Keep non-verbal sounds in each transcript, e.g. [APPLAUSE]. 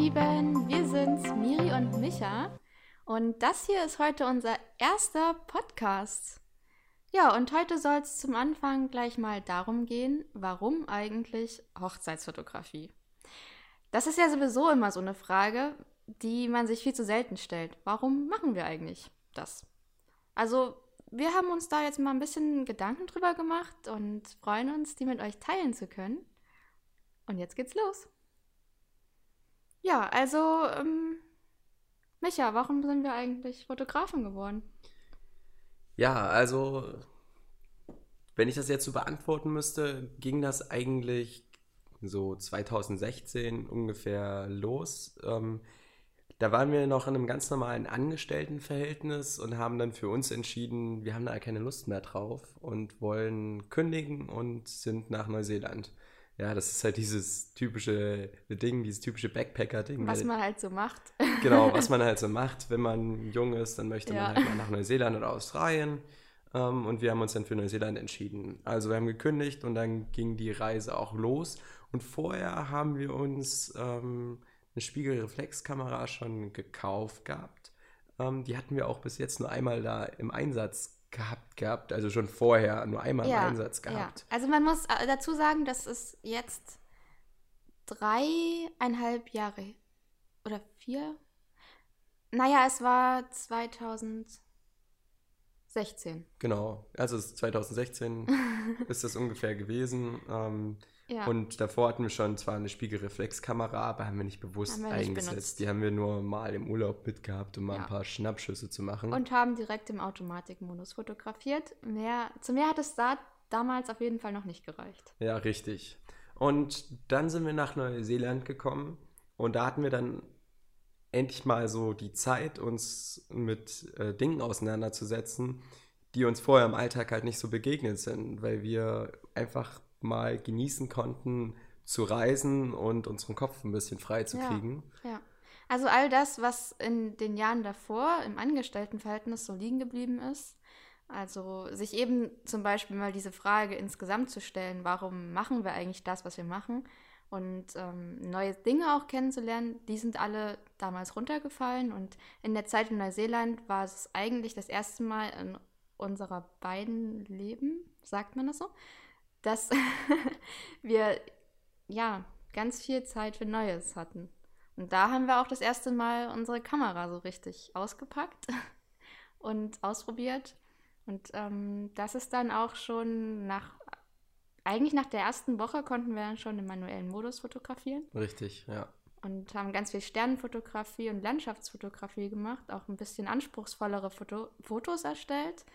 Lieben, wir sind's, Miri und Micha. Und das hier ist heute unser erster Podcast. Ja, und heute soll es zum Anfang gleich mal darum gehen, warum eigentlich Hochzeitsfotografie? Das ist ja sowieso immer so eine Frage, die man sich viel zu selten stellt. Warum machen wir eigentlich das? Also, wir haben uns da jetzt mal ein bisschen Gedanken drüber gemacht und freuen uns, die mit euch teilen zu können. Und jetzt geht's los. Ja, also, ähm, Micha, warum sind wir eigentlich Fotografen geworden? Ja, also, wenn ich das jetzt so beantworten müsste, ging das eigentlich so 2016 ungefähr los. Ähm, da waren wir noch in einem ganz normalen Angestelltenverhältnis und haben dann für uns entschieden, wir haben da keine Lust mehr drauf und wollen kündigen und sind nach Neuseeland. Ja, das ist halt dieses typische Ding, dieses typische Backpacker-Ding. Was man halt so macht. Genau, was [LAUGHS] man halt so macht. Wenn man jung ist, dann möchte ja. man halt mal nach Neuseeland oder Australien. Ähm, und wir haben uns dann für Neuseeland entschieden. Also wir haben gekündigt und dann ging die Reise auch los. Und vorher haben wir uns ähm, eine Spiegelreflexkamera schon gekauft gehabt. Ähm, die hatten wir auch bis jetzt nur einmal da im Einsatz gehabt gehabt, also schon vorher nur einmal ja, im Einsatz gehabt. Ja. Also man muss äh, dazu sagen, das ist jetzt dreieinhalb Jahre oder vier. Naja, es war 2016. Genau, also 2016 [LAUGHS] ist das ungefähr gewesen. Ähm, ja. Und davor hatten wir schon zwar eine Spiegelreflexkamera, aber haben wir nicht bewusst wir eingesetzt. Nicht die haben wir nur mal im Urlaub mitgehabt, um mal ja. ein paar Schnappschüsse zu machen. Und haben direkt im Automatikmodus fotografiert. Mehr, zu mehr hat es da damals auf jeden Fall noch nicht gereicht. Ja, richtig. Und dann sind wir nach Neuseeland gekommen und da hatten wir dann endlich mal so die Zeit, uns mit äh, Dingen auseinanderzusetzen, die uns vorher im Alltag halt nicht so begegnet sind, weil wir einfach mal genießen konnten, zu reisen und unseren Kopf ein bisschen frei zu kriegen. Ja, ja. Also all das, was in den Jahren davor im Angestelltenverhältnis so liegen geblieben ist, also sich eben zum Beispiel mal diese Frage insgesamt zu stellen, warum machen wir eigentlich das, was wir machen und ähm, neue Dinge auch kennenzulernen, die sind alle damals runtergefallen und in der Zeit in Neuseeland war es eigentlich das erste Mal in unserer beiden Leben, sagt man das so, dass [LAUGHS] wir ja ganz viel Zeit für Neues hatten. Und da haben wir auch das erste Mal unsere Kamera so richtig ausgepackt [LAUGHS] und ausprobiert. Und ähm, das ist dann auch schon nach, eigentlich nach der ersten Woche konnten wir dann schon im manuellen Modus fotografieren. Richtig, ja. Und haben ganz viel Sternenfotografie und Landschaftsfotografie gemacht, auch ein bisschen anspruchsvollere Foto Fotos erstellt.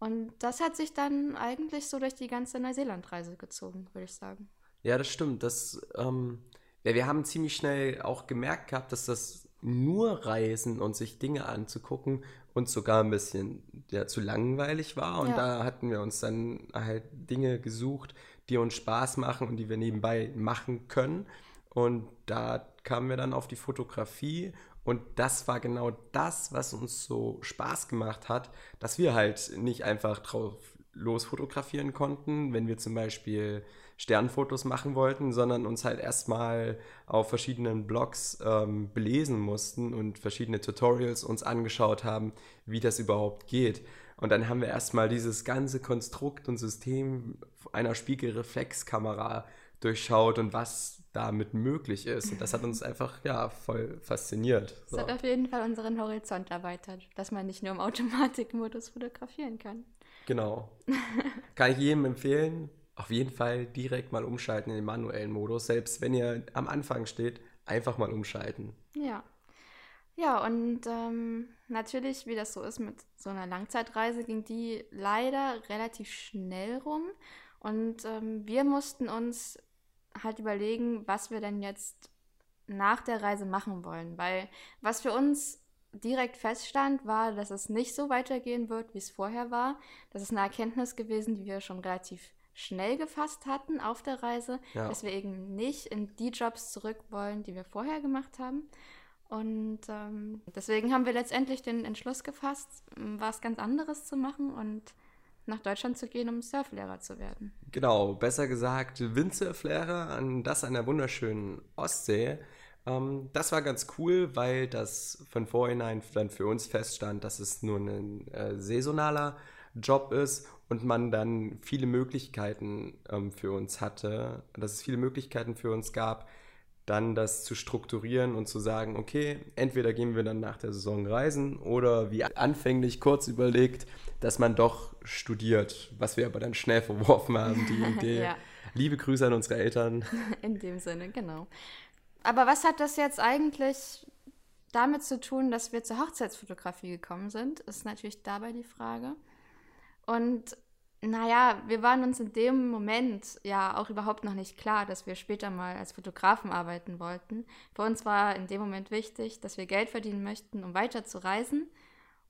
Und das hat sich dann eigentlich so durch die ganze Neuseeland-Reise gezogen, würde ich sagen. Ja, das stimmt. Das, ähm, ja, wir haben ziemlich schnell auch gemerkt gehabt, dass das nur Reisen und sich Dinge anzugucken uns sogar ein bisschen ja, zu langweilig war. Und ja. da hatten wir uns dann halt Dinge gesucht, die uns Spaß machen und die wir nebenbei machen können. Und da kamen wir dann auf die Fotografie und das war genau das, was uns so Spaß gemacht hat, dass wir halt nicht einfach drauf losfotografieren konnten, wenn wir zum Beispiel Sternfotos machen wollten, sondern uns halt erstmal auf verschiedenen Blogs ähm, belesen mussten und verschiedene Tutorials uns angeschaut haben, wie das überhaupt geht. Und dann haben wir erstmal dieses ganze Konstrukt und System einer Spiegelreflexkamera durchschaut und was damit möglich ist. Und das hat uns einfach, ja, voll fasziniert. So. Das hat auf jeden Fall unseren Horizont erweitert, dass man nicht nur im Automatikmodus fotografieren kann. Genau. [LAUGHS] kann ich jedem empfehlen, auf jeden Fall direkt mal umschalten in den manuellen Modus. Selbst wenn ihr am Anfang steht, einfach mal umschalten. Ja. Ja, und ähm, natürlich, wie das so ist mit so einer Langzeitreise, ging die leider relativ schnell rum. Und ähm, wir mussten uns halt überlegen, was wir denn jetzt nach der Reise machen wollen. Weil was für uns direkt feststand, war, dass es nicht so weitergehen wird, wie es vorher war. Das ist eine Erkenntnis gewesen, die wir schon relativ schnell gefasst hatten auf der Reise, ja. dass wir eben nicht in die Jobs zurück wollen, die wir vorher gemacht haben. Und ähm, deswegen haben wir letztendlich den Entschluss gefasst, was ganz anderes zu machen und nach Deutschland zu gehen, um Surflehrer zu werden. Genau, besser gesagt Windsurflehrer, an das an der wunderschönen Ostsee. Ähm, das war ganz cool, weil das von vornherein dann für uns feststand, dass es nur ein äh, saisonaler Job ist und man dann viele Möglichkeiten ähm, für uns hatte, dass es viele Möglichkeiten für uns gab, dann das zu strukturieren und zu sagen, okay, entweder gehen wir dann nach der Saison reisen oder wie anfänglich kurz überlegt, dass man doch studiert, was wir aber dann schnell verworfen haben, die [LAUGHS] Idee. ja. Liebe Grüße an unsere Eltern. [LAUGHS] In dem Sinne, genau. Aber was hat das jetzt eigentlich damit zu tun, dass wir zur Hochzeitsfotografie gekommen sind, ist natürlich dabei die Frage. Und naja, wir waren uns in dem Moment ja auch überhaupt noch nicht klar, dass wir später mal als Fotografen arbeiten wollten. Für uns war in dem Moment wichtig, dass wir Geld verdienen möchten, um weiter zu reisen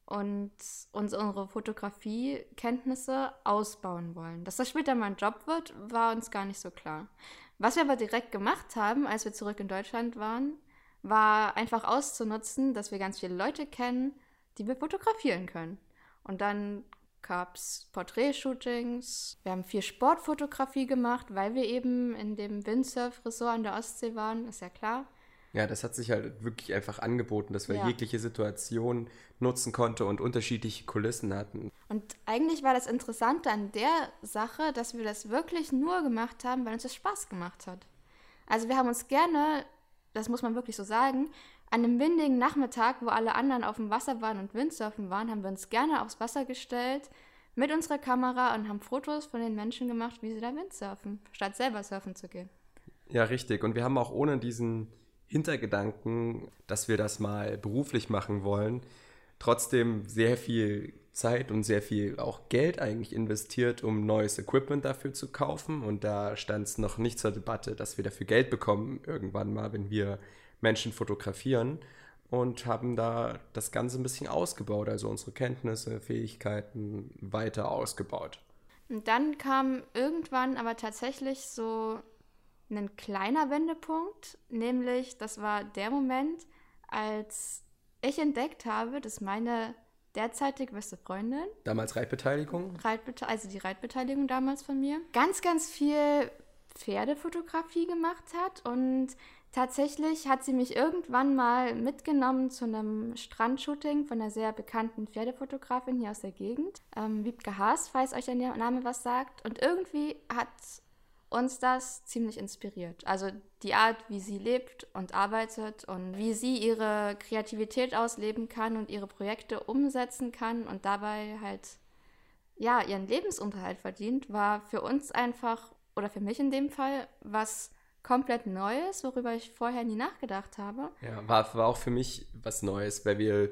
und uns unsere Fotografiekenntnisse ausbauen wollen. Dass das später mal ein Job wird, war uns gar nicht so klar. Was wir aber direkt gemacht haben, als wir zurück in Deutschland waren, war einfach auszunutzen, dass wir ganz viele Leute kennen, die wir fotografieren können. Und dann gab es Porträtshootings. Wir haben viel Sportfotografie gemacht, weil wir eben in dem Windsurf-Resort an der Ostsee waren, ist ja klar. Ja, das hat sich halt wirklich einfach angeboten, dass wir ja. jegliche Situation nutzen konnten und unterschiedliche Kulissen hatten. Und eigentlich war das Interessante an der Sache, dass wir das wirklich nur gemacht haben, weil uns das Spaß gemacht hat. Also wir haben uns gerne, das muss man wirklich so sagen, an einem windigen Nachmittag, wo alle anderen auf dem Wasser waren und Windsurfen waren, haben wir uns gerne aufs Wasser gestellt mit unserer Kamera und haben Fotos von den Menschen gemacht, wie sie da Windsurfen, statt selber surfen zu gehen. Ja, richtig. Und wir haben auch ohne diesen Hintergedanken, dass wir das mal beruflich machen wollen, trotzdem sehr viel Zeit und sehr viel auch Geld eigentlich investiert, um neues Equipment dafür zu kaufen. Und da stand es noch nicht zur Debatte, dass wir dafür Geld bekommen irgendwann mal, wenn wir Menschen fotografieren und haben da das Ganze ein bisschen ausgebaut, also unsere Kenntnisse, Fähigkeiten weiter ausgebaut. Und dann kam irgendwann aber tatsächlich so ein kleiner Wendepunkt, nämlich das war der Moment, als ich entdeckt habe, dass meine derzeitig beste Freundin. Damals Reitbeteiligung? Reitbete also die Reitbeteiligung damals von mir. Ganz, ganz viel Pferdefotografie gemacht hat und Tatsächlich hat sie mich irgendwann mal mitgenommen zu einem Strandshooting von einer sehr bekannten Pferdefotografin hier aus der Gegend, ähm, Wiebke Haas, falls euch der Name was sagt. Und irgendwie hat uns das ziemlich inspiriert. Also die Art, wie sie lebt und arbeitet und wie sie ihre Kreativität ausleben kann und ihre Projekte umsetzen kann und dabei halt ja ihren Lebensunterhalt verdient, war für uns einfach oder für mich in dem Fall was komplett Neues, worüber ich vorher nie nachgedacht habe. Ja, war, war auch für mich was Neues, weil wir,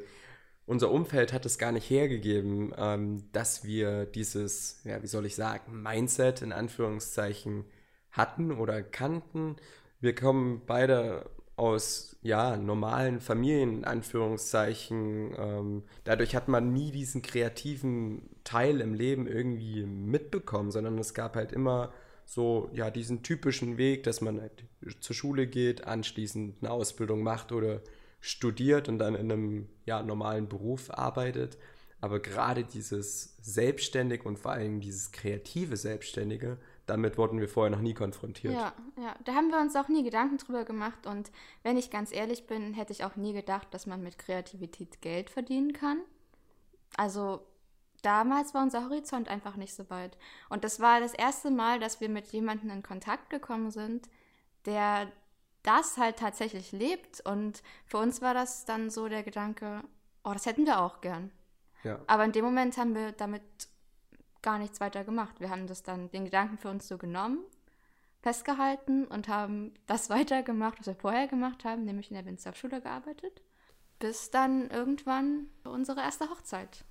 unser Umfeld hat es gar nicht hergegeben, ähm, dass wir dieses, ja, wie soll ich sagen, Mindset in Anführungszeichen hatten oder kannten. Wir kommen beide aus ja, normalen Familien, in Anführungszeichen. Ähm, dadurch hat man nie diesen kreativen Teil im Leben irgendwie mitbekommen, sondern es gab halt immer so ja diesen typischen Weg, dass man halt zur Schule geht, anschließend eine Ausbildung macht oder studiert und dann in einem ja, normalen Beruf arbeitet. Aber gerade dieses Selbstständig und vor allem dieses kreative Selbstständige, damit wurden wir vorher noch nie konfrontiert. Ja, ja, da haben wir uns auch nie Gedanken drüber gemacht. Und wenn ich ganz ehrlich bin, hätte ich auch nie gedacht, dass man mit Kreativität Geld verdienen kann. Also damals war unser Horizont einfach nicht so weit. Und das war das erste Mal, dass wir mit jemandem in Kontakt gekommen sind, der das halt tatsächlich lebt. Und für uns war das dann so der Gedanke, oh, das hätten wir auch gern. Ja. Aber in dem Moment haben wir damit gar nichts weiter gemacht. Wir haben das dann, den Gedanken für uns so genommen, festgehalten und haben das [LAUGHS] weitergemacht, was wir vorher gemacht haben, nämlich in der Windsurf-Schule gearbeitet, bis dann irgendwann unsere erste Hochzeit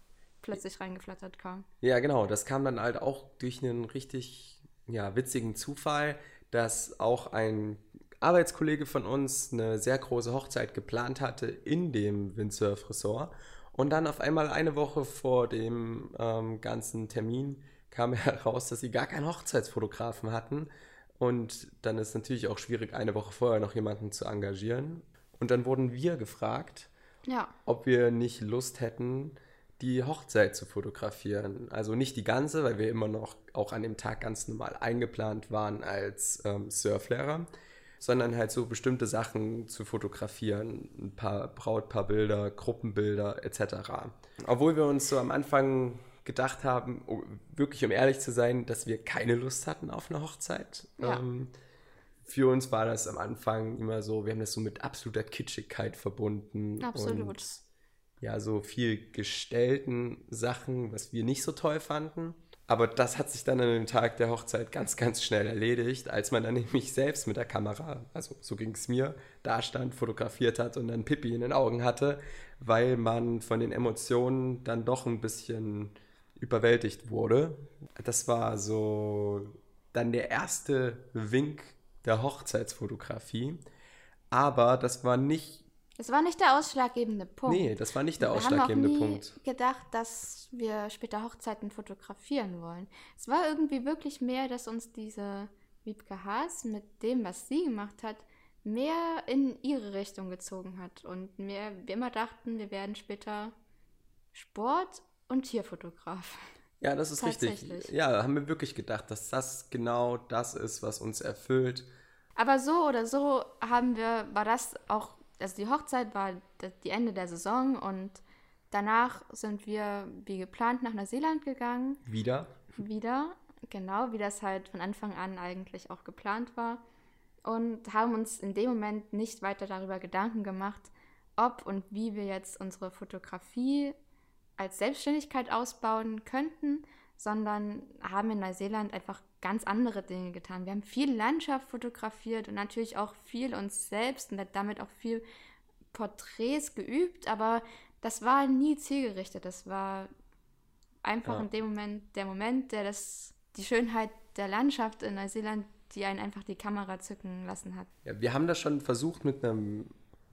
plötzlich reingeflattert kam. Ja, genau. Das kam dann halt auch durch einen richtig ja, witzigen Zufall, dass auch ein Arbeitskollege von uns eine sehr große Hochzeit geplant hatte in dem Windsurf Resort. Und dann auf einmal eine Woche vor dem ähm, ganzen Termin kam [LAUGHS] heraus, dass sie gar keinen Hochzeitsfotografen hatten. Und dann ist es natürlich auch schwierig, eine Woche vorher noch jemanden zu engagieren. Und dann wurden wir gefragt, ja. ob wir nicht Lust hätten, die Hochzeit zu fotografieren. Also nicht die ganze, weil wir immer noch auch an dem Tag ganz normal eingeplant waren als ähm, Surflehrer. sondern halt so bestimmte Sachen zu fotografieren. Ein paar Brautpaarbilder, Gruppenbilder etc. Obwohl wir uns so am Anfang gedacht haben, oh, wirklich um ehrlich zu sein, dass wir keine Lust hatten auf eine Hochzeit. Ja. Ähm, für uns war das am Anfang immer so, wir haben das so mit absoluter Kitschigkeit verbunden. Absolut. Und ja, so viel gestellten Sachen, was wir nicht so toll fanden. Aber das hat sich dann an dem Tag der Hochzeit ganz, ganz schnell erledigt, als man dann [LAUGHS] nämlich selbst mit der Kamera, also so ging es mir, da stand, fotografiert hat und dann Pippi in den Augen hatte, weil man von den Emotionen dann doch ein bisschen überwältigt wurde. Das war so dann der erste Wink der Hochzeitsfotografie. Aber das war nicht. Das war nicht der ausschlaggebende Punkt. Nee, das war nicht der wir ausschlaggebende haben auch nie Punkt. gedacht, dass wir später Hochzeiten fotografieren wollen. Es war irgendwie wirklich mehr, dass uns diese Wiebke Haas mit dem, was sie gemacht hat, mehr in ihre Richtung gezogen hat. Und mehr, wir immer dachten, wir werden später Sport- und Tierfotograf. Ja, das ist richtig. Ja, haben wir wirklich gedacht, dass das genau das ist, was uns erfüllt. Aber so oder so haben wir, war das auch, also die Hochzeit war die Ende der Saison und danach sind wir wie geplant nach Neuseeland gegangen. Wieder? Wieder, genau, wie das halt von Anfang an eigentlich auch geplant war. Und haben uns in dem Moment nicht weiter darüber Gedanken gemacht, ob und wie wir jetzt unsere Fotografie als Selbstständigkeit ausbauen könnten, sondern haben in Neuseeland einfach ganz andere Dinge getan. Wir haben viel Landschaft fotografiert und natürlich auch viel uns selbst und damit auch viel Porträts geübt, aber das war nie zielgerichtet. Das war einfach ja. in dem Moment der Moment, der das, die Schönheit der Landschaft in Neuseeland, die einen einfach die Kamera zücken lassen hat. Ja, wir haben das schon versucht mit einem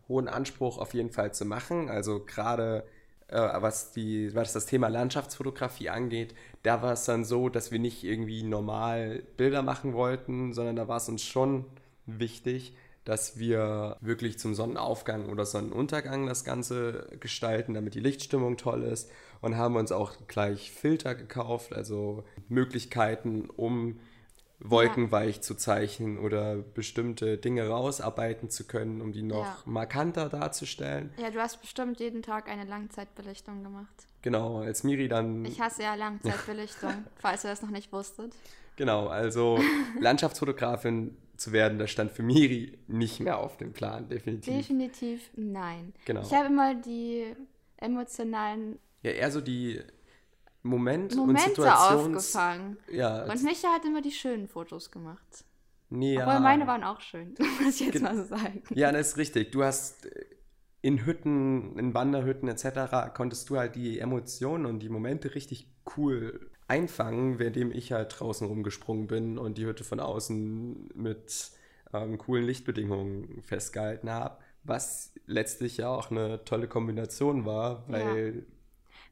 hohen Anspruch auf jeden Fall zu machen. Also gerade was, die, was das Thema Landschaftsfotografie angeht, da war es dann so, dass wir nicht irgendwie normal Bilder machen wollten, sondern da war es uns schon wichtig, dass wir wirklich zum Sonnenaufgang oder Sonnenuntergang das Ganze gestalten, damit die Lichtstimmung toll ist. Und haben uns auch gleich Filter gekauft, also Möglichkeiten, um wolkenweich ja. zu zeichnen oder bestimmte Dinge rausarbeiten zu können, um die noch ja. markanter darzustellen. Ja, du hast bestimmt jeden Tag eine Langzeitbelichtung gemacht. Genau, als Miri dann. Ich hasse ja Langzeitbelichtung, [LAUGHS] falls ihr das noch nicht wusstet. Genau, also [LAUGHS] Landschaftsfotografin zu werden, das stand für Miri nicht mehr auf dem Plan, definitiv. Definitiv nein. Genau. Ich habe immer die emotionalen. Ja, eher so die Moment Momente und Situations aufgefangen. Ja, und Micha hat immer die schönen Fotos gemacht. Nee, Obwohl meine waren auch schön, [LAUGHS] muss ich jetzt mal so sagen. Ja, das ist richtig. Du hast äh, in Hütten, in Wanderhütten etc. konntest du halt die Emotionen und die Momente richtig cool einfangen, währenddem ich halt draußen rumgesprungen bin und die Hütte von außen mit ähm, coolen Lichtbedingungen festgehalten habe. Was letztlich ja auch eine tolle Kombination war, weil. Ja.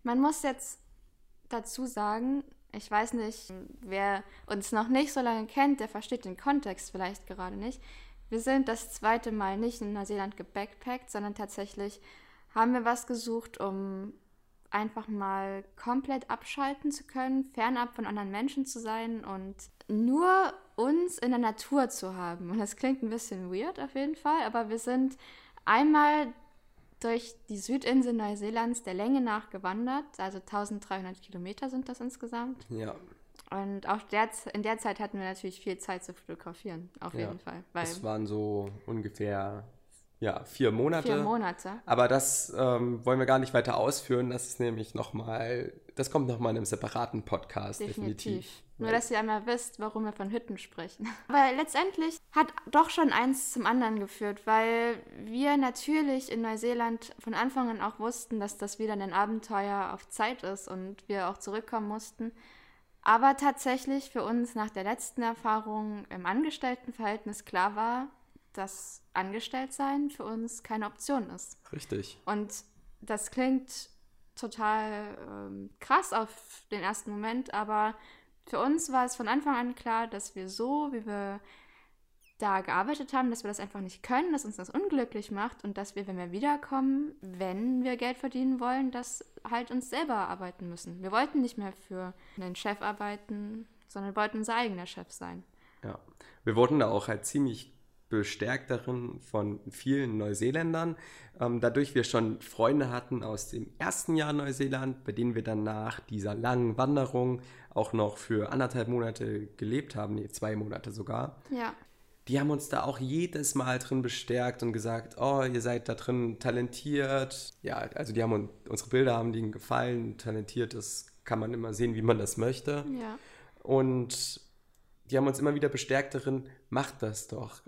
Man muss jetzt dazu sagen, ich weiß nicht, wer uns noch nicht so lange kennt, der versteht den Kontext vielleicht gerade nicht. Wir sind das zweite Mal nicht in Neuseeland gebackpackt, sondern tatsächlich haben wir was gesucht, um einfach mal komplett abschalten zu können, fernab von anderen Menschen zu sein und nur uns in der Natur zu haben. Und das klingt ein bisschen weird auf jeden Fall, aber wir sind einmal durch die Südinsel Neuseelands der Länge nach gewandert. Also 1300 Kilometer sind das insgesamt. Ja. Und auch der, in der Zeit hatten wir natürlich viel Zeit zu fotografieren, auf ja. jeden Fall. Weil das waren so ungefähr ja, vier Monate. Vier Monate. Aber das ähm, wollen wir gar nicht weiter ausführen. Das ist nämlich nochmal, das kommt nochmal in einem separaten Podcast, definitiv. definitiv. Nur, dass ihr einmal wisst, warum wir von Hütten sprechen. [LAUGHS] Weil letztendlich hat doch schon eins zum anderen geführt, weil wir natürlich in Neuseeland von Anfang an auch wussten, dass das wieder ein Abenteuer auf Zeit ist und wir auch zurückkommen mussten. Aber tatsächlich für uns nach der letzten Erfahrung im Angestelltenverhältnis klar war, dass Angestelltsein für uns keine Option ist. Richtig. Und das klingt total ähm, krass auf den ersten Moment, aber für uns war es von Anfang an klar, dass wir so, wie wir da gearbeitet haben, dass wir das einfach nicht können, dass uns das unglücklich macht und dass wir, wenn wir wiederkommen, wenn wir Geld verdienen wollen, das halt uns selber arbeiten müssen. Wir wollten nicht mehr für einen Chef arbeiten, sondern wollten unser eigener Chef sein. Ja, wir wurden da auch halt ziemlich bestärkt darin von vielen Neuseeländern. Ähm, dadurch wir schon Freunde hatten aus dem ersten Jahr Neuseeland, bei denen wir dann nach dieser langen Wanderung auch noch für anderthalb Monate gelebt haben, nee, zwei Monate sogar. Ja. Die haben uns da auch jedes Mal drin bestärkt und gesagt, oh, ihr seid da drin talentiert. Ja, also die haben uns, unsere Bilder haben denen gefallen. Talentiert, das kann man immer sehen, wie man das möchte. Ja. Und die haben uns immer wieder bestärkt darin, macht das doch.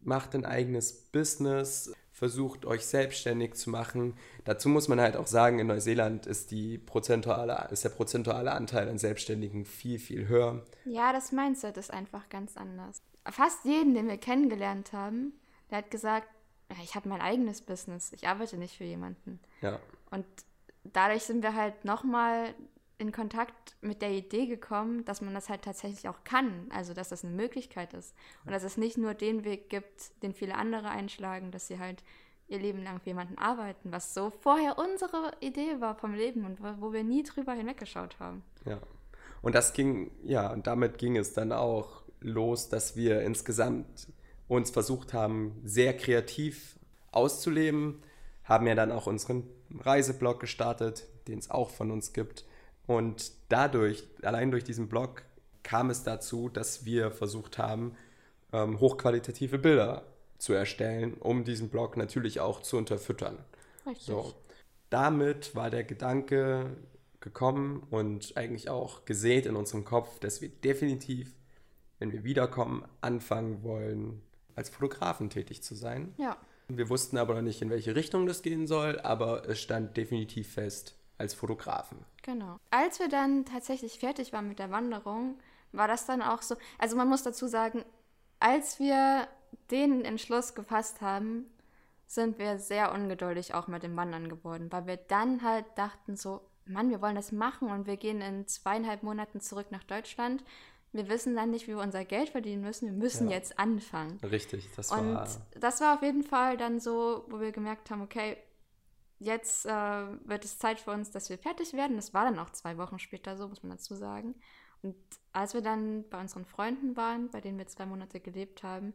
Macht ein eigenes Business, versucht euch selbstständig zu machen. Dazu muss man halt auch sagen, in Neuseeland ist, die prozentuale, ist der prozentuale Anteil an Selbstständigen viel, viel höher. Ja, das Mindset ist einfach ganz anders. Fast jeden, den wir kennengelernt haben, der hat gesagt, ich habe mein eigenes Business, ich arbeite nicht für jemanden. Ja. Und dadurch sind wir halt nochmal in Kontakt mit der Idee gekommen, dass man das halt tatsächlich auch kann. Also, dass das eine Möglichkeit ist. Und dass es nicht nur den Weg gibt, den viele andere einschlagen, dass sie halt ihr Leben lang für jemanden arbeiten, was so vorher unsere Idee war vom Leben und wo wir nie drüber hinweggeschaut haben. Ja. Und das ging, ja, und damit ging es dann auch los, dass wir insgesamt uns versucht haben, sehr kreativ auszuleben, haben ja dann auch unseren Reiseblog gestartet, den es auch von uns gibt und dadurch, allein durch diesen Blog, kam es dazu, dass wir versucht haben, ähm, hochqualitative Bilder zu erstellen, um diesen Blog natürlich auch zu unterfüttern. Richtig. So. Damit war der Gedanke gekommen und eigentlich auch gesät in unserem Kopf, dass wir definitiv, wenn wir wiederkommen, anfangen wollen, als Fotografen tätig zu sein. Ja. Wir wussten aber noch nicht, in welche Richtung das gehen soll, aber es stand definitiv fest, als Fotografen. Genau. Als wir dann tatsächlich fertig waren mit der Wanderung, war das dann auch so. Also man muss dazu sagen, als wir den Entschluss gefasst haben, sind wir sehr ungeduldig auch mit dem Wandern geworden, weil wir dann halt dachten so, Mann, wir wollen das machen und wir gehen in zweieinhalb Monaten zurück nach Deutschland. Wir wissen dann nicht, wie wir unser Geld verdienen müssen. Wir müssen Ja. jetzt anfangen. Richtig, das Und war. das war auf jeden Fall dann so, wo wir gemerkt haben, okay, jetzt äh, wird es Zeit für uns, dass wir fertig werden. Das war dann auch zwei Wochen später so, muss man dazu sagen. Und als wir dann bei unseren Freunden waren, bei denen wir zwei Monate gelebt haben,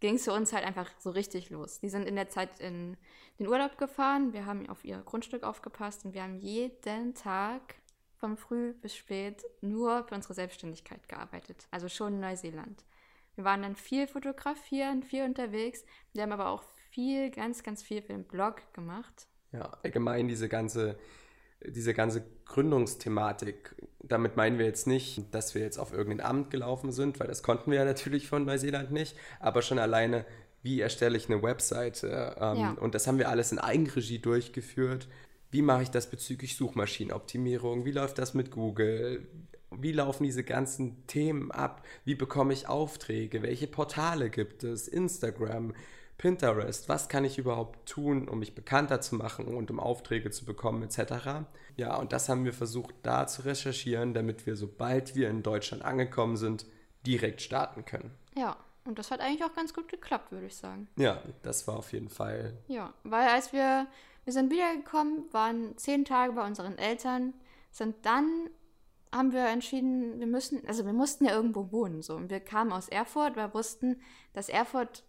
ging es für uns halt einfach so richtig los. Die sind in der Zeit in den Urlaub gefahren, wir haben auf ihr Grundstück aufgepasst und wir haben jeden Tag von früh bis spät nur für unsere Selbstständigkeit gearbeitet. Also schon in Neuseeland. Wir waren dann viel fotografieren, viel unterwegs. Wir haben aber auch viel, ganz, ganz viel für den Blog gemacht. Ja, allgemein diese ganze, diese ganze Gründungsthematik. Damit meinen wir jetzt nicht, dass wir jetzt auf irgendein Amt gelaufen sind, weil das konnten wir ja natürlich von Neuseeland nicht, aber schon alleine, wie erstelle ich eine Webseite? Ähm, Ja. Und das haben wir alles in Eigenregie durchgeführt. Wie mache ich das bezüglich Suchmaschinenoptimierung? Wie läuft das mit Google? Wie laufen diese ganzen Themen ab? Wie bekomme ich Aufträge? Welche Portale gibt es? Instagram, Pinterest, was kann ich überhaupt tun, um mich bekannter zu machen und um Aufträge zu bekommen, etc. Ja, und das haben wir versucht da zu recherchieren, damit wir, sobald wir in Deutschland angekommen sind, direkt starten können. Ja, und das hat eigentlich auch ganz gut geklappt, würde ich sagen. Ja, das war auf jeden Fall. Ja, weil als wir, wir sind wiedergekommen, waren zehn Tage bei unseren Eltern, sind dann, haben wir entschieden, wir müssen, also wir mussten ja irgendwo wohnen, so. Und wir kamen aus Erfurt, wir wussten, dass Erfurt,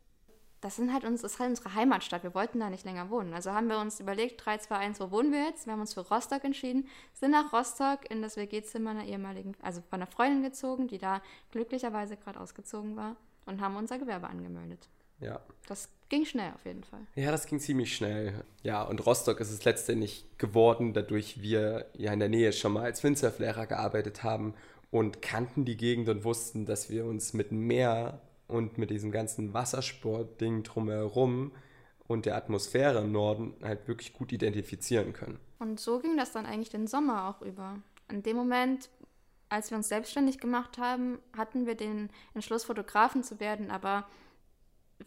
das sind halt uns, ist halt unsere Heimatstadt, wir wollten da nicht länger wohnen. Also haben wir uns überlegt, 3, 2, 1, wo wohnen wir jetzt? Wir haben uns für Rostock entschieden, sind nach Rostock in das WG-Zimmer einer ehemaligen, also von einer Freundin gezogen, die da glücklicherweise gerade ausgezogen war und haben unser Gewerbe angemeldet. Ja. Das ging schnell auf jeden Fall. Ja, das ging ziemlich schnell. Ja, und Rostock ist es letztendlich geworden, dadurch wir ja in der Nähe schon mal als Windsurflehrer gearbeitet haben und kannten die Gegend und wussten, dass wir uns mit Meer und mit diesem ganzen Wassersport-Ding drumherum und der Atmosphäre im Norden halt wirklich gut identifizieren können. Und so ging das dann eigentlich den Sommer auch über. In dem Moment, als wir uns selbstständig gemacht haben, hatten wir den Entschluss, Fotografen zu werden, aber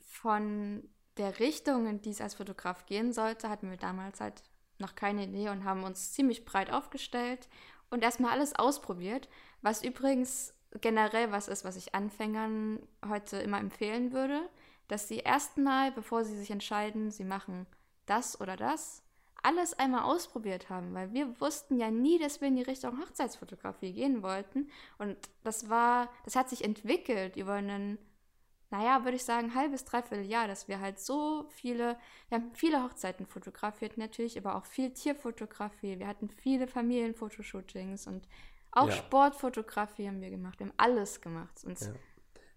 von der Richtung, in die es als Fotograf gehen sollte, hatten wir damals halt noch keine Idee und haben uns ziemlich breit aufgestellt und erstmal alles ausprobiert, was übrigens generell was ist, was ich Anfängern heute immer empfehlen würde, dass sie erstmal, bevor sie sich entscheiden, sie machen das oder das, alles einmal ausprobiert haben, weil wir wussten ja nie, dass wir in die Richtung Hochzeitsfotografie gehen wollten und das war, das hat sich entwickelt über einen naja, würde ich sagen, halbes, dreiviertel Jahr, dass wir halt so viele, wir haben viele Hochzeiten fotografiert natürlich, aber auch viel Tierfotografie. Wir hatten viele Familienfotoshootings und auch ja. Sportfotografie haben wir gemacht. Wir haben alles gemacht. Und ja.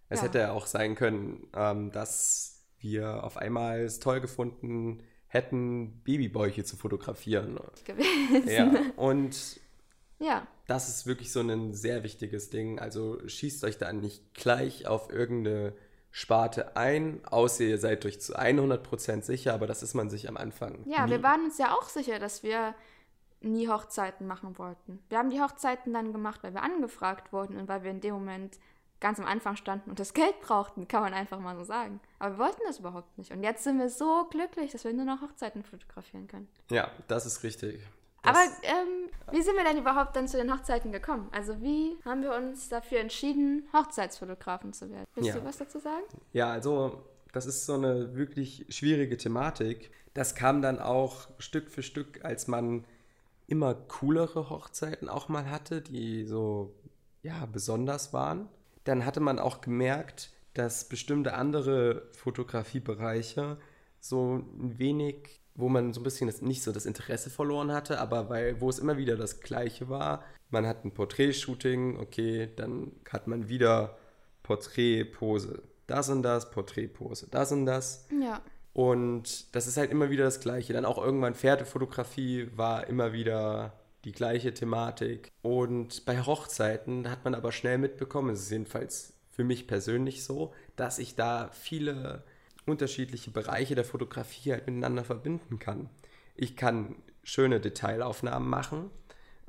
Es ja. hätte ja auch sein können, ähm, dass wir auf einmal es toll gefunden hätten, Babybäuche zu fotografieren. Gewesen. Ja, [LAUGHS] und ja. das ist wirklich so ein sehr wichtiges Ding. Also schießt euch da nicht gleich auf irgendeine Sparte ein, außer ihr seid euch zu 100% sicher, aber das ist man sich am Anfang. Ja, nie. wir waren uns ja auch sicher, dass wir nie Hochzeiten machen wollten. Wir haben die Hochzeiten dann gemacht, weil wir angefragt wurden und weil wir in dem Moment ganz am Anfang standen und das Geld brauchten, kann man einfach mal so sagen. Aber wir wollten das überhaupt nicht. Und jetzt sind wir so glücklich, dass wir nur noch Hochzeiten fotografieren können. Ja, das ist richtig. Aber ähm, wie sind wir denn überhaupt dann zu den Hochzeiten gekommen? Also wie haben wir uns dafür entschieden, Hochzeitsfotografen zu werden? Willst ja. du was dazu sagen? Ja, also das ist so eine wirklich schwierige Thematik. Das kam dann auch Stück für Stück, als man immer coolere Hochzeiten auch mal hatte, die so ja besonders waren. Dann hatte man auch gemerkt, dass bestimmte andere Fotografiebereiche so ein wenig wo man so ein bisschen das, nicht so das Interesse verloren hatte, aber weil, wo es immer wieder das Gleiche war. Man hat ein Porträtshooting, okay, dann hat man wieder Porträtpose. Das und das, Porträtpose, das und das. Ja. Und das ist halt immer wieder das Gleiche. Dann auch irgendwann Pferdefotografie war immer wieder die gleiche Thematik. Und bei Hochzeiten hat man aber schnell mitbekommen, es ist jedenfalls für mich persönlich so, dass ich da viele unterschiedliche Bereiche der Fotografie halt miteinander verbinden kann. Ich kann schöne Detailaufnahmen machen.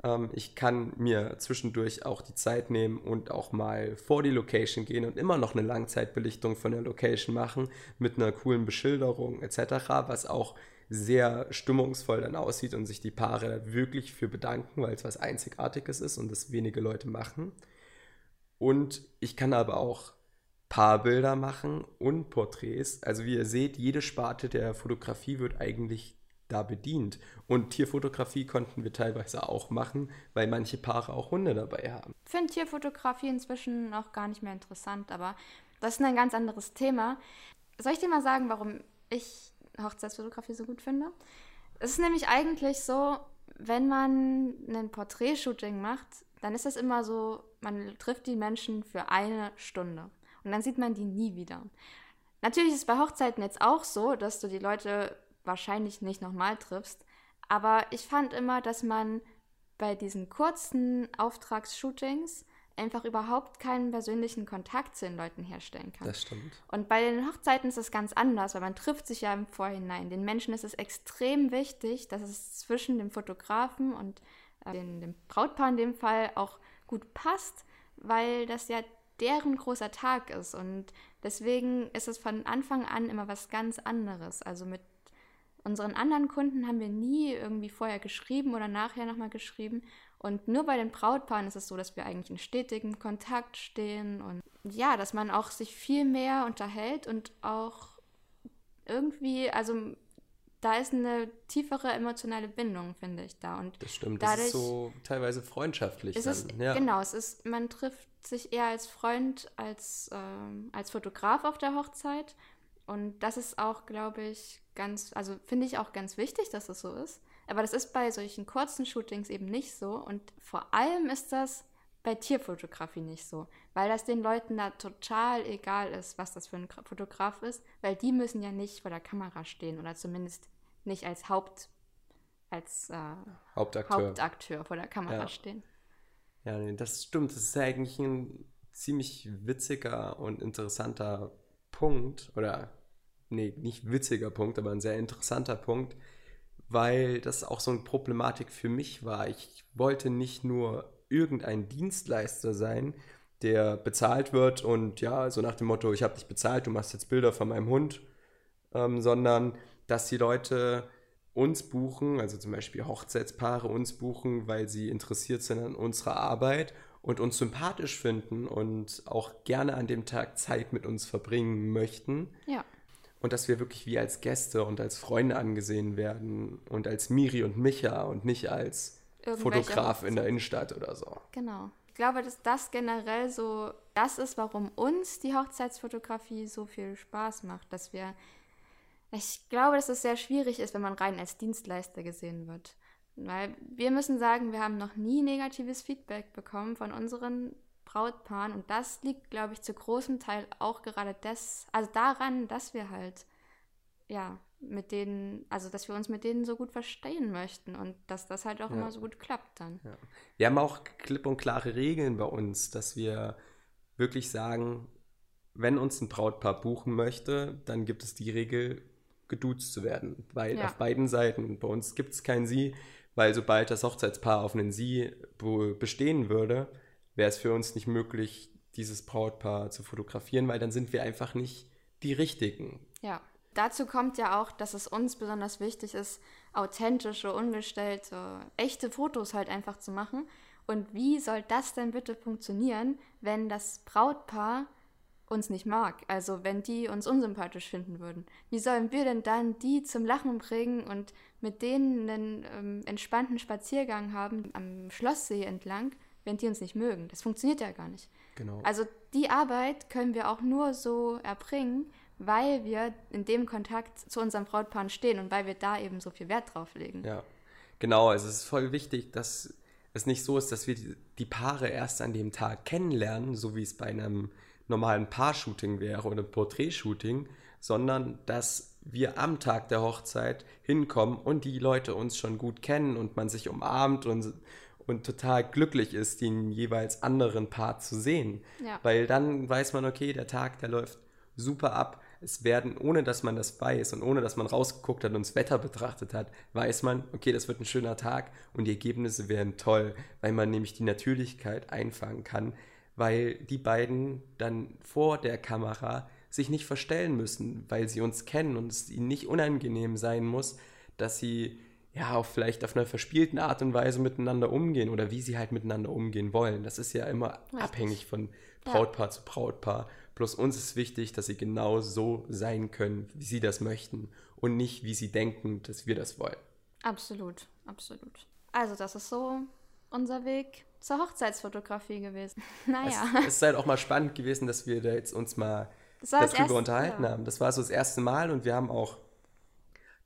Ähm, ich kann mir zwischendurch auch die Zeit nehmen und auch mal vor die Location gehen und immer noch eine Langzeitbelichtung von der Location machen mit einer coolen Beschilderung etc., was auch sehr stimmungsvoll dann aussieht und sich die Paare wirklich für bedanken, weil es was Einzigartiges ist und das wenige Leute machen. Und ich kann aber auch Paarbilder machen und Porträts. Also wie ihr seht, jede Sparte der Fotografie wird eigentlich da bedient. Und Tierfotografie konnten wir teilweise auch machen, weil manche Paare auch Hunde dabei haben. Ich finde Tierfotografie inzwischen auch gar nicht mehr interessant, aber das ist ein ganz anderes Thema. Soll ich dir mal sagen, warum ich Hochzeitsfotografie so gut finde? Es ist nämlich eigentlich so, wenn man ein Porträtshooting macht, dann ist es immer so, man trifft die Menschen für eine Stunde. Und dann sieht man die nie wieder. Natürlich ist es bei Hochzeiten jetzt auch so, dass du die Leute wahrscheinlich nicht nochmal triffst. Aber ich fand immer, dass man bei diesen kurzen Auftragsshootings einfach überhaupt keinen persönlichen Kontakt zu den Leuten herstellen kann. Das stimmt. Und bei den Hochzeiten ist es ganz anders, weil man trifft sich ja im Vorhinein. Den Menschen ist es extrem wichtig, dass es zwischen dem Fotografen und äh, dem, dem Brautpaar in dem Fall auch gut passt, weil das ja deren großer Tag ist. Und deswegen ist es von Anfang an immer was ganz anderes. Also mit unseren anderen Kunden haben wir nie irgendwie vorher geschrieben oder nachher nochmal geschrieben. Und nur bei den Brautpaaren ist es so, dass wir eigentlich in stetigem Kontakt stehen und ja, dass man auch sich viel mehr unterhält und auch irgendwie, also da ist eine tiefere emotionale Bindung, finde ich, da. Und das stimmt, das ist so teilweise freundschaftlich. Ist es, ja. Genau, es ist, man trifft sich eher als Freund, als, ähm, als Fotograf auf der Hochzeit. Und das ist auch, glaube ich, ganz, also finde ich auch ganz wichtig, dass das so ist. Aber das ist bei solchen kurzen Shootings eben nicht so. Und vor allem ist das bei Tierfotografie nicht so, weil das den Leuten da total egal ist, was das für ein Fotograf ist, weil die müssen ja nicht vor der Kamera stehen oder zumindest nicht als Haupt als äh, Hauptakteur. Hauptakteur vor der Kamera ja. stehen. Ja, nee, das stimmt. Das ist eigentlich ein ziemlich witziger und interessanter Punkt. Oder, nee, nicht witziger Punkt, aber ein sehr interessanter Punkt, weil das auch so eine Problematik für mich war. Ich wollte nicht nur irgendein Dienstleister sein, der bezahlt wird und ja, so nach dem Motto, ich habe dich bezahlt, du machst jetzt Bilder von meinem Hund, ähm, sondern dass die Leute uns buchen, also zum Beispiel Hochzeitspaare uns buchen, weil sie interessiert sind an unserer Arbeit und uns sympathisch finden und auch gerne an dem Tag Zeit mit uns verbringen möchten. Ja. Und dass wir wirklich wie als Gäste und als Freunde angesehen werden und als Miri und Micha und nicht als Fotograf in der Innenstadt oder so. Genau. glaube, dass das generell so das ist, warum uns die Hochzeitsfotografie so viel Spaß macht, dass wir ich glaube, dass es sehr schwierig ist, wenn man rein als Dienstleister gesehen wird. Weil wir müssen sagen, wir haben noch nie negatives Feedback bekommen von unseren Brautpaaren und das liegt, glaube ich, zu großem Teil auch gerade des, also daran, dass wir halt, ja, mit denen, also dass wir uns mit denen so gut verstehen möchten und dass das halt auch ja. immer so gut klappt dann. Ja. Wir haben auch klipp und klare Regeln bei uns, dass wir wirklich sagen, wenn uns ein Brautpaar buchen möchte, dann gibt es die Regel, geduzt zu werden. Weil ja. auf beiden Seiten, bei uns gibt es kein Sie, weil sobald das Hochzeitspaar auf einen Sie bestehen würde, wäre es für uns nicht möglich, dieses Brautpaar zu fotografieren, weil dann sind wir einfach nicht die Richtigen. Ja. Dazu kommt ja auch, dass es uns besonders wichtig ist, authentische, ungestellte, echte Fotos halt einfach zu machen. Und wie soll das denn bitte funktionieren, wenn das Brautpaar uns nicht mag? Also wenn die uns unsympathisch finden würden. Wie sollen wir denn dann die zum Lachen bringen und mit denen einen ähm, entspannten Spaziergang haben am Schlosssee entlang, wenn die uns nicht mögen? Das funktioniert ja gar nicht. Genau. Also die Arbeit können wir auch nur so erbringen, weil wir in dem Kontakt zu unserem Brautpaar stehen und weil wir da eben so viel Wert drauf legen. Ja, genau. Also es ist voll wichtig, dass es nicht so ist, dass wir die Paare erst an dem Tag kennenlernen, so wie es bei einem normalen Paar-Shooting wäre oder Porträtshooting, sondern dass wir am Tag der Hochzeit hinkommen und die Leute uns schon gut kennen und man sich umarmt und, und total glücklich ist, den jeweils anderen Part zu sehen. Ja. Weil dann weiß man, okay, der Tag, der läuft super ab es werden, ohne dass man das weiß und ohne dass man rausgeguckt hat und das Wetter betrachtet hat, weiß man, okay, das wird ein schöner Tag und die Ergebnisse werden toll, weil man nämlich die Natürlichkeit einfangen kann, weil die beiden dann vor der Kamera sich nicht verstellen müssen, weil sie uns kennen und es ihnen nicht unangenehm sein muss, dass sie ja auch vielleicht auf einer verspielten Art und Weise miteinander umgehen oder wie sie halt miteinander umgehen wollen. Das ist ja immer Richtig. abhängig von Brautpaar ja. zu Brautpaar. Bloß uns ist wichtig, dass sie genau so sein können, wie sie das möchten und nicht, wie sie denken, dass wir das wollen. Absolut, absolut. Also das ist so unser Weg zur Hochzeitsfotografie gewesen. [LAUGHS] naja. Es, es ist halt auch mal spannend gewesen, dass wir da jetzt uns mal darüber erste, unterhalten ja. haben. Das war so das erste Mal und wir haben auch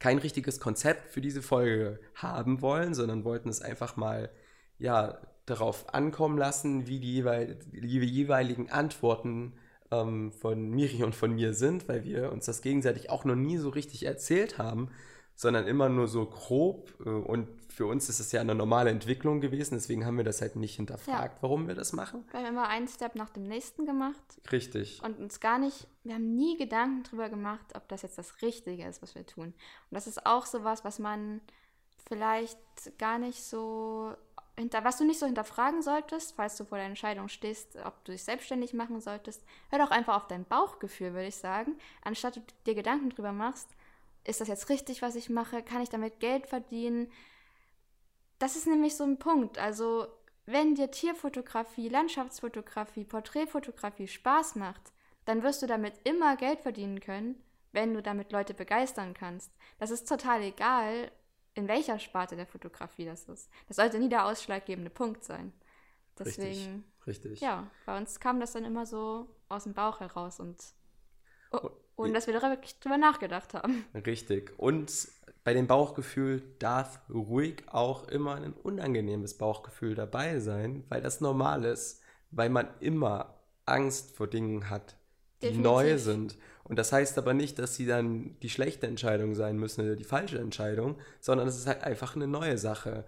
kein richtiges Konzept für diese Folge haben wollen, sondern wollten es einfach mal ja darauf ankommen lassen, wie die, jeweil, die jeweiligen Antworten ähm, von Miri und von mir sind, weil wir uns das gegenseitig auch noch nie so richtig erzählt haben, sondern immer nur so grob. Äh, und für uns ist es ja eine normale Entwicklung gewesen, deswegen haben wir das halt nicht hinterfragt, ja. warum wir das machen. Wir haben immer einen Step nach dem nächsten gemacht. Richtig. Und uns gar nicht, wir haben nie Gedanken darüber gemacht, ob das jetzt das Richtige ist, was wir tun. Und das ist auch sowas, was man vielleicht gar nicht so hinter, was du nicht so hinterfragen solltest, falls du vor der Entscheidung stehst, ob du dich selbstständig machen solltest, hör doch einfach auf dein Bauchgefühl, würde ich sagen, anstatt du dir Gedanken drüber machst, ist das jetzt richtig, was ich mache, kann ich damit Geld verdienen? Das ist nämlich so ein Punkt. Also, wenn dir Tierfotografie, Landschaftsfotografie, Porträtfotografie Spaß macht, dann wirst du damit immer Geld verdienen können, wenn du damit Leute begeistern kannst. Das ist total egal, in welcher Sparte der Fotografie das ist. Das sollte nie der ausschlaggebende Punkt sein. Deswegen, richtig, richtig. ja, bei uns kam das dann immer so aus dem Bauch heraus und oh, ohne dass wir da wirklich drüber nachgedacht haben. Richtig. Und bei dem Bauchgefühl darf ruhig auch immer ein unangenehmes Bauchgefühl dabei sein, weil das normal ist, weil man immer Angst vor Dingen hat, die Definitiv. neu sind. Und das heißt aber nicht, dass sie dann die schlechte Entscheidung sein müssen oder die falsche Entscheidung, sondern es ist halt einfach eine neue Sache.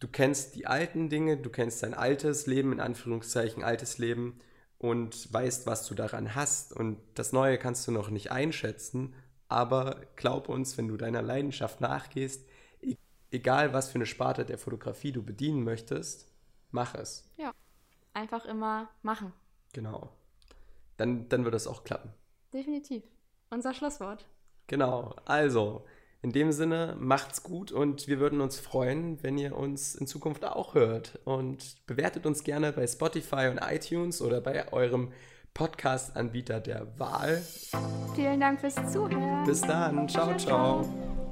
Du kennst die alten Dinge, du kennst dein altes Leben, in Anführungszeichen altes Leben und weißt, was du daran hast. Und das Neue kannst du noch nicht einschätzen, aber glaub uns, wenn du deiner Leidenschaft nachgehst, e-, egal was für eine Sparte der Fotografie du bedienen möchtest, mach es. Ja, einfach immer machen. Genau. Dann, dann wird es auch klappen. Definitiv. Unser Schlusswort. Genau. Also, in dem Sinne, macht's gut und wir würden uns freuen, wenn ihr uns in Zukunft auch hört. Und bewertet uns gerne bei Spotify und iTunes oder bei eurem Podcast-Anbieter der Wahl. Vielen Dank fürs Zuhören. Bis dann. ciao. ciao. ciao.